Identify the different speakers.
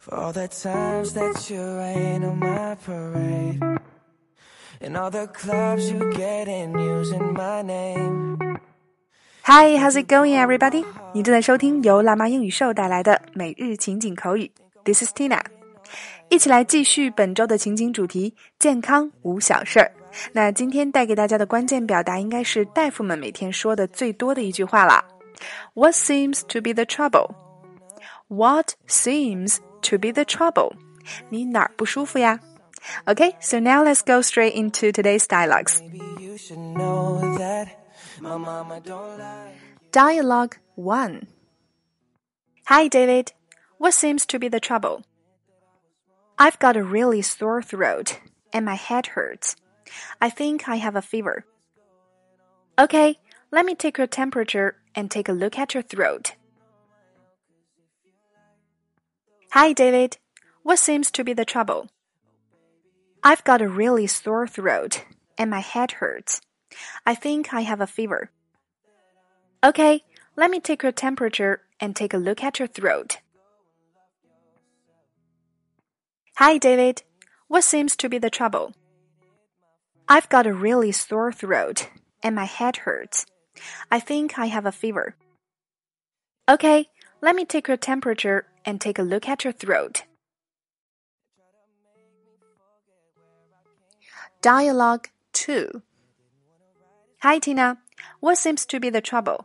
Speaker 1: For all the times that you rain on my parade. And all the clubs you get in using my name.
Speaker 2: Hi, how's it going, everybody? 你正在收听由辣妈英语秀带来的每日情景口语。This is Tina，一起来继续本周的情景主题——健康无小事儿。那今天带给大家的关键表达应该是大夫们每天说的最多的一句话啦。What seems to be the trouble? What seems to be the trouble? 你哪儿不舒服呀？Okay, so now let's go straight into today's dialogues.
Speaker 1: Maybe you should know that my mama don't lie.
Speaker 2: Dialogue 1 Hi, David. What seems to be the trouble? I've got a really sore throat and my head hurts. I think I have a fever. Okay, let me take your temperature and take a look at your throat. Hi, David. What seems to be the trouble? I've got a really sore throat and my head hurts. I think I have a fever. Okay, let me take your temperature and take a look at your throat. Hi, David. What seems to be the trouble? I've got a really sore throat and my head hurts. I think I have a fever. Okay, let me take your temperature and take a look at your throat. Dialogue 2 Hi, Tina. What seems to be the trouble?